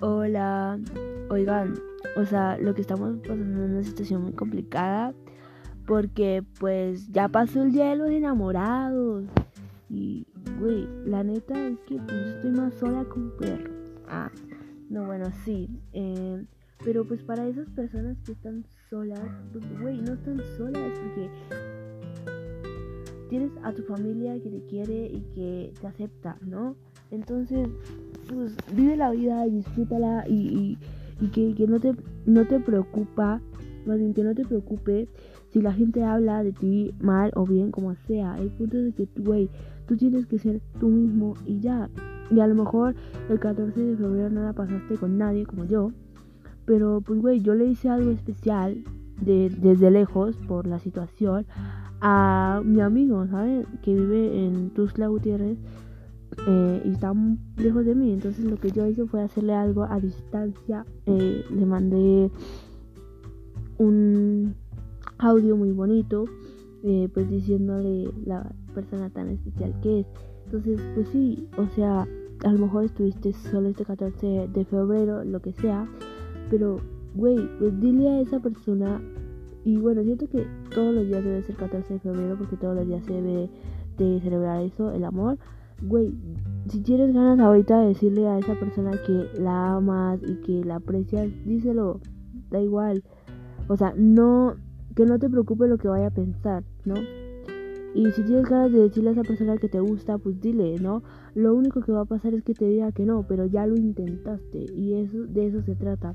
oigan, o sea, lo que estamos pasando es una situación muy complicada porque pues ya pasó el día de los enamorados. Y, güey, la neta es que pues estoy más sola con un perro. Ah, no, bueno, sí. Eh, pero pues para esas personas que están solas, pues, güey, no están solas porque tienes a tu familia que te quiere y que te acepta, ¿no? Entonces, pues vive la vida y disfrútala y, y, que, que, no, te, no te preocupa, más bien que no te preocupe si la gente habla de ti mal o bien, como sea. El punto es que, güey, tú tienes que ser tú mismo y ya. Y a lo mejor el 14 de febrero no la pasaste con nadie como yo. Pero pues, güey, yo le hice algo especial de, desde lejos por la situación a mi amigo, ¿sabes? Que vive en Tuzla Gutiérrez eh, y está muy lejos de mí. Entonces lo que yo hice fue hacerle algo a distancia. Eh, le mandé un audio muy bonito, eh, pues diciéndole la persona tan especial que es. Entonces, pues sí, o sea, a lo mejor estuviste solo este 14 de febrero, lo que sea, pero, güey, pues dile a esa persona y bueno, siento que todos los días debe ser 14 de febrero porque todos los días se debe de celebrar eso, el amor. Güey, si tienes ganas ahorita de decirle a esa persona que la amas y que la aprecias, díselo, da igual. O sea, no, que no te preocupe lo que vaya a pensar, ¿no? Y si tienes ganas de decirle a esa persona que te gusta, pues dile, ¿no? Lo único que va a pasar es que te diga que no, pero ya lo intentaste y eso de eso se trata.